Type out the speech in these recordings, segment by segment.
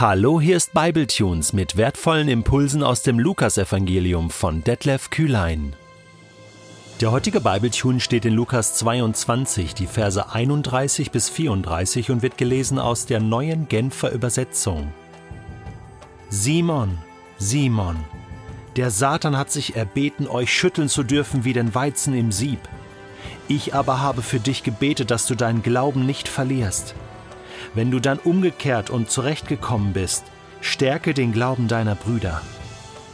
Hallo, hier ist Bibletunes mit wertvollen Impulsen aus dem Lukasevangelium von Detlef Kühlein. Der heutige Bibletune steht in Lukas 22, die Verse 31 bis 34 und wird gelesen aus der neuen Genfer Übersetzung. Simon, Simon, der Satan hat sich erbeten, euch schütteln zu dürfen wie den Weizen im Sieb. Ich aber habe für dich gebetet, dass du deinen Glauben nicht verlierst. Wenn du dann umgekehrt und zurechtgekommen bist, stärke den Glauben deiner Brüder.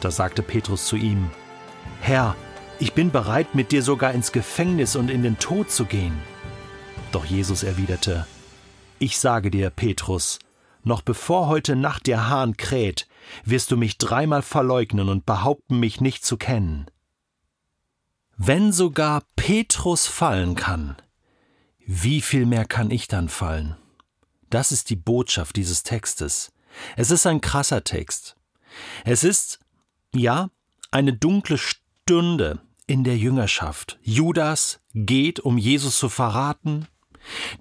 Da sagte Petrus zu ihm, Herr, ich bin bereit, mit dir sogar ins Gefängnis und in den Tod zu gehen. Doch Jesus erwiderte, Ich sage dir, Petrus, noch bevor heute Nacht der Hahn kräht, wirst du mich dreimal verleugnen und behaupten, mich nicht zu kennen. Wenn sogar Petrus fallen kann, wie viel mehr kann ich dann fallen? Das ist die Botschaft dieses Textes. Es ist ein krasser Text. Es ist, ja, eine dunkle Stunde in der Jüngerschaft. Judas geht, um Jesus zu verraten.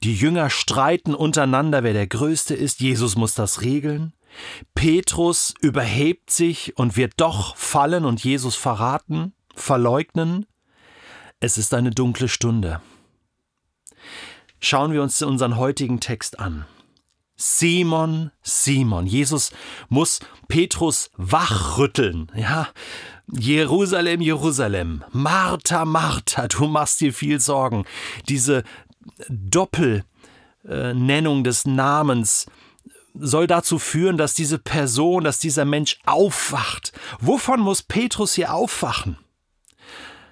Die Jünger streiten untereinander, wer der Größte ist. Jesus muss das regeln. Petrus überhebt sich und wird doch fallen und Jesus verraten, verleugnen. Es ist eine dunkle Stunde. Schauen wir uns unseren heutigen Text an. Simon, Simon. Jesus muss Petrus wachrütteln. Ja, Jerusalem, Jerusalem. Martha, Martha, du machst dir viel Sorgen. Diese Doppelnennung des Namens soll dazu führen, dass diese Person, dass dieser Mensch aufwacht. Wovon muss Petrus hier aufwachen?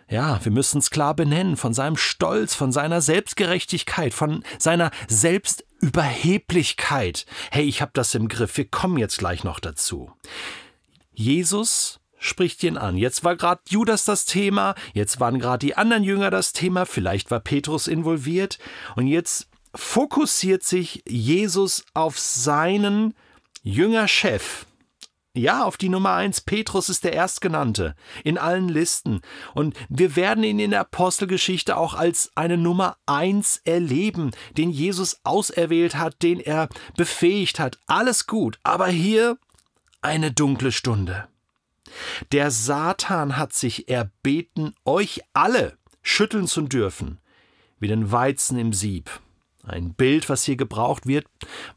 Ja, wir müssen es klar benennen, von seinem Stolz, von seiner Selbstgerechtigkeit, von seiner Selbstüberheblichkeit. Hey, ich habe das im Griff, wir kommen jetzt gleich noch dazu. Jesus spricht ihn an. Jetzt war gerade Judas das Thema, jetzt waren gerade die anderen Jünger das Thema, vielleicht war Petrus involviert und jetzt fokussiert sich Jesus auf seinen Jüngerchef, ja, auf die Nummer eins. Petrus ist der Erstgenannte in allen Listen. Und wir werden ihn in der Apostelgeschichte auch als eine Nummer eins erleben, den Jesus auserwählt hat, den er befähigt hat. Alles gut. Aber hier eine dunkle Stunde. Der Satan hat sich erbeten, euch alle schütteln zu dürfen, wie den Weizen im Sieb. Ein Bild, was hier gebraucht wird,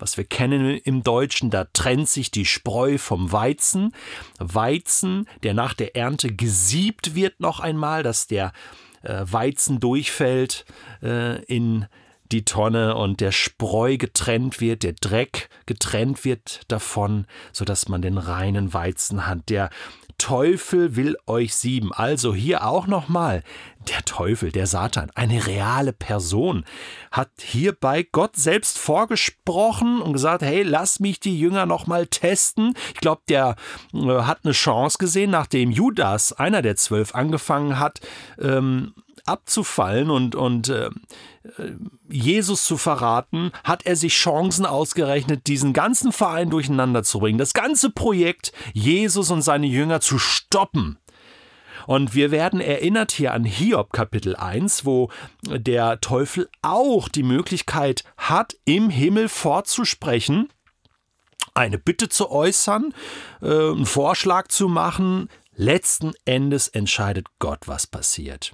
was wir kennen im Deutschen, da trennt sich die Spreu vom Weizen. Weizen, der nach der Ernte gesiebt wird noch einmal, dass der äh, Weizen durchfällt äh, in die Tonne und der Spreu getrennt wird, der Dreck getrennt wird davon, so dass man den reinen Weizen hat. Der Teufel will euch sieben. Also hier auch nochmal, der Teufel, der Satan, eine reale Person, hat hierbei Gott selbst vorgesprochen und gesagt, hey, lass mich die Jünger nochmal testen. Ich glaube, der äh, hat eine Chance gesehen, nachdem Judas, einer der zwölf, angefangen hat, ähm, abzufallen und, und äh, Jesus zu verraten, hat er sich Chancen ausgerechnet, diesen ganzen Verein durcheinander zu bringen, das ganze Projekt Jesus und seine Jünger zu stoppen. Und wir werden erinnert hier an Hiob Kapitel 1, wo der Teufel auch die Möglichkeit hat, im Himmel vorzusprechen, eine Bitte zu äußern, äh, einen Vorschlag zu machen. Letzten Endes entscheidet Gott, was passiert.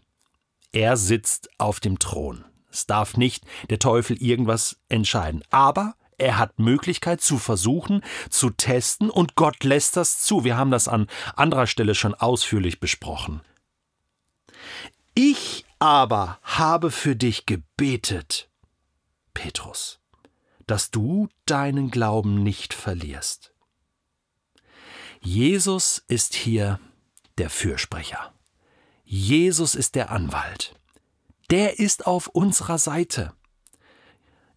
Er sitzt auf dem Thron. Es darf nicht der Teufel irgendwas entscheiden. Aber er hat Möglichkeit zu versuchen, zu testen und Gott lässt das zu. Wir haben das an anderer Stelle schon ausführlich besprochen. Ich aber habe für dich gebetet, Petrus, dass du deinen Glauben nicht verlierst. Jesus ist hier der Fürsprecher. Jesus ist der Anwalt. Der ist auf unserer Seite.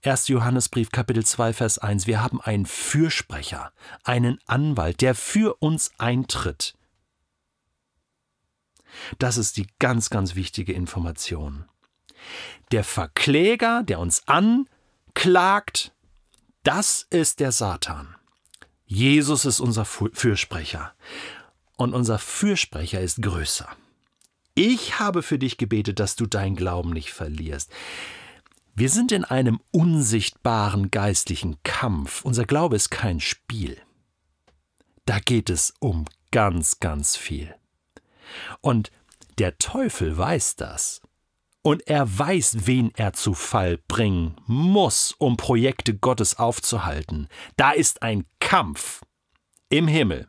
1. Johannesbrief Kapitel 2 Vers 1 Wir haben einen Fürsprecher, einen Anwalt, der für uns eintritt. Das ist die ganz, ganz wichtige Information. Der Verkläger, der uns anklagt, das ist der Satan. Jesus ist unser Fürsprecher. Und unser Fürsprecher ist größer. Ich habe für dich gebetet, dass du deinen Glauben nicht verlierst. Wir sind in einem unsichtbaren geistlichen Kampf. Unser Glaube ist kein Spiel. Da geht es um ganz, ganz viel. Und der Teufel weiß das. Und er weiß, wen er zu Fall bringen muss, um Projekte Gottes aufzuhalten. Da ist ein Kampf im Himmel.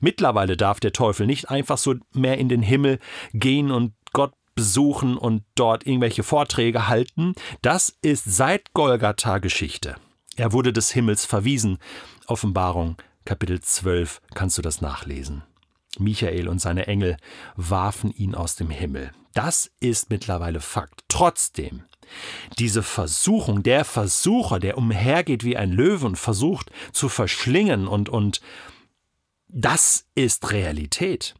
Mittlerweile darf der Teufel nicht einfach so mehr in den Himmel gehen und Gott besuchen und dort irgendwelche Vorträge halten. Das ist seit Golgatha Geschichte. Er wurde des Himmels verwiesen. Offenbarung Kapitel 12 kannst du das nachlesen. Michael und seine Engel warfen ihn aus dem Himmel. Das ist mittlerweile Fakt. Trotzdem, diese Versuchung, der Versucher, der umhergeht wie ein Löwe und versucht zu verschlingen und, und das ist Realität.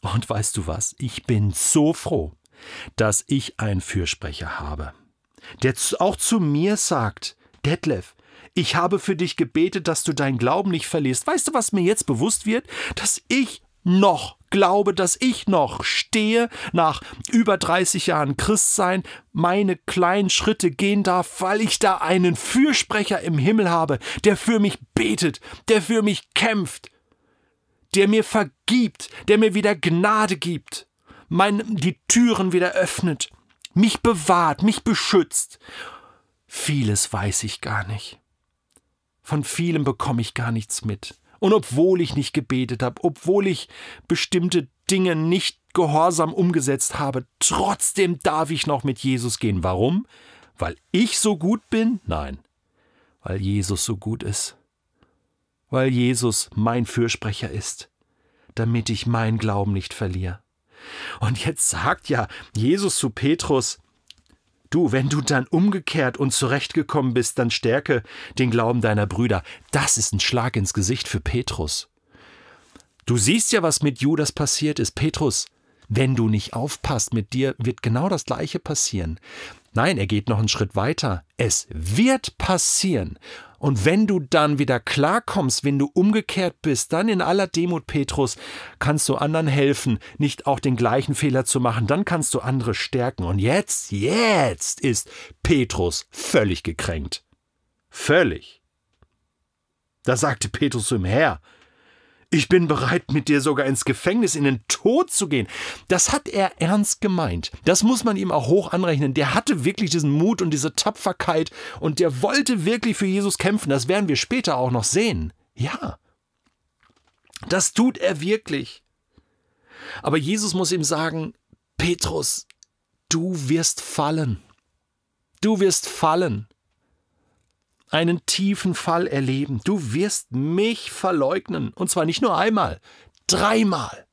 Und weißt du was? Ich bin so froh, dass ich einen Fürsprecher habe, der auch zu mir sagt, Detlef, ich habe für dich gebetet, dass du deinen Glauben nicht verlierst. Weißt du, was mir jetzt bewusst wird? Dass ich noch glaube, dass ich noch stehe, nach über 30 Jahren Christsein, meine kleinen Schritte gehen darf, weil ich da einen Fürsprecher im Himmel habe, der für mich betet, der für mich kämpft, der mir vergibt, der mir wieder Gnade gibt, mein, die Türen wieder öffnet, mich bewahrt, mich beschützt. Vieles weiß ich gar nicht. Von vielem bekomme ich gar nichts mit. Und obwohl ich nicht gebetet habe, obwohl ich bestimmte Dinge nicht gehorsam umgesetzt habe, trotzdem darf ich noch mit Jesus gehen. Warum? Weil ich so gut bin? Nein, weil Jesus so gut ist. Weil Jesus mein Fürsprecher ist, damit ich meinen Glauben nicht verliere. Und jetzt sagt ja Jesus zu Petrus, Du, wenn du dann umgekehrt und zurechtgekommen bist, dann stärke den Glauben deiner Brüder. Das ist ein Schlag ins Gesicht für Petrus. Du siehst ja, was mit Judas passiert ist. Petrus, wenn du nicht aufpasst, mit dir wird genau das Gleiche passieren. Nein, er geht noch einen Schritt weiter. Es wird passieren. Und wenn du dann wieder klarkommst, wenn du umgekehrt bist, dann in aller Demut, Petrus, kannst du anderen helfen, nicht auch den gleichen Fehler zu machen, dann kannst du andere stärken. Und jetzt, jetzt ist Petrus völlig gekränkt. Völlig. Da sagte Petrus zu ihm, Herr, ich bin bereit, mit dir sogar ins Gefängnis, in den Tod zu gehen. Das hat er ernst gemeint. Das muss man ihm auch hoch anrechnen. Der hatte wirklich diesen Mut und diese Tapferkeit und der wollte wirklich für Jesus kämpfen. Das werden wir später auch noch sehen. Ja. Das tut er wirklich. Aber Jesus muss ihm sagen, Petrus, du wirst fallen. Du wirst fallen einen tiefen Fall erleben. Du wirst mich verleugnen. Und zwar nicht nur einmal, dreimal.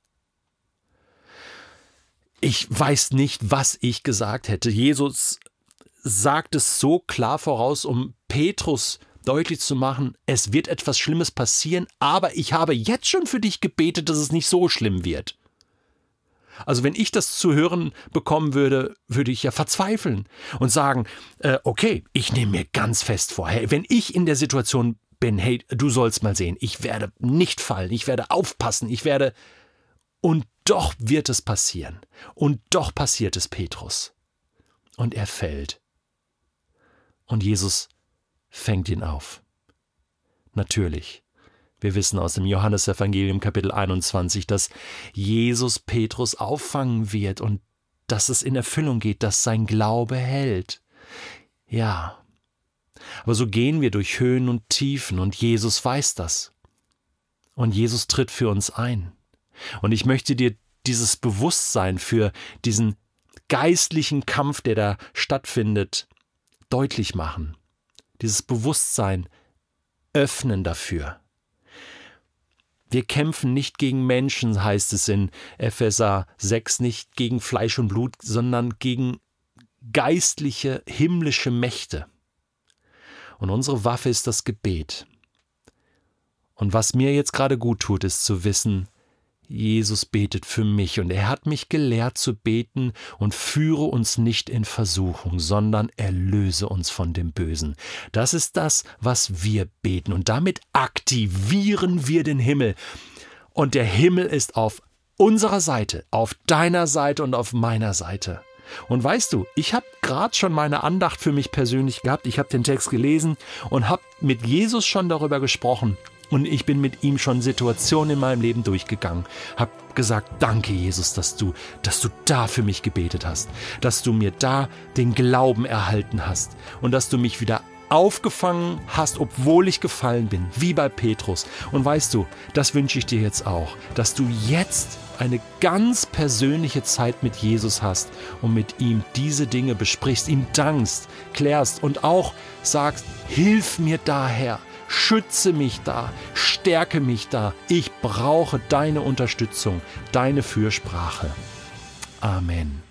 Ich weiß nicht, was ich gesagt hätte. Jesus sagt es so klar voraus, um Petrus deutlich zu machen, es wird etwas Schlimmes passieren, aber ich habe jetzt schon für dich gebetet, dass es nicht so schlimm wird. Also wenn ich das zu hören bekommen würde, würde ich ja verzweifeln und sagen, äh, okay, ich nehme mir ganz fest vor, hey, wenn ich in der Situation bin, hey, du sollst mal sehen, ich werde nicht fallen, ich werde aufpassen, ich werde... Und doch wird es passieren. Und doch passiert es Petrus. Und er fällt. Und Jesus fängt ihn auf. Natürlich wir wissen aus dem Johannesevangelium Kapitel 21, dass Jesus Petrus auffangen wird und dass es in Erfüllung geht, dass sein Glaube hält. Ja. Aber so gehen wir durch Höhen und Tiefen und Jesus weiß das. Und Jesus tritt für uns ein. Und ich möchte dir dieses Bewusstsein für diesen geistlichen Kampf, der da stattfindet, deutlich machen. Dieses Bewusstsein öffnen dafür. Wir kämpfen nicht gegen Menschen, heißt es in Epheser 6, nicht gegen Fleisch und Blut, sondern gegen geistliche, himmlische Mächte. Und unsere Waffe ist das Gebet. Und was mir jetzt gerade gut tut, ist zu wissen, Jesus betet für mich und er hat mich gelehrt zu beten und führe uns nicht in Versuchung, sondern erlöse uns von dem Bösen. Das ist das, was wir beten und damit aktivieren wir den Himmel. Und der Himmel ist auf unserer Seite, auf deiner Seite und auf meiner Seite. Und weißt du, ich habe gerade schon meine Andacht für mich persönlich gehabt, ich habe den Text gelesen und habe mit Jesus schon darüber gesprochen, Und ich bin mit ihm schon Situationen in meinem Leben durchgegangen, hab gesagt, danke Jesus, dass du, dass du da für mich gebetet hast, dass du mir da den Glauben erhalten hast. Und dass du mich wieder aufgefangen hast, obwohl ich gefallen bin, wie bei Petrus. Und weißt du, das wünsche ich dir jetzt auch, dass du jetzt eine ganz persönliche Zeit mit Jesus hast und mit ihm diese Dinge besprichst, ihm dankst, klärst und auch sagst, hilf mir daher, schütze mich da, stärke mich da, ich brauche deine Unterstützung, deine Fürsprache. Amen.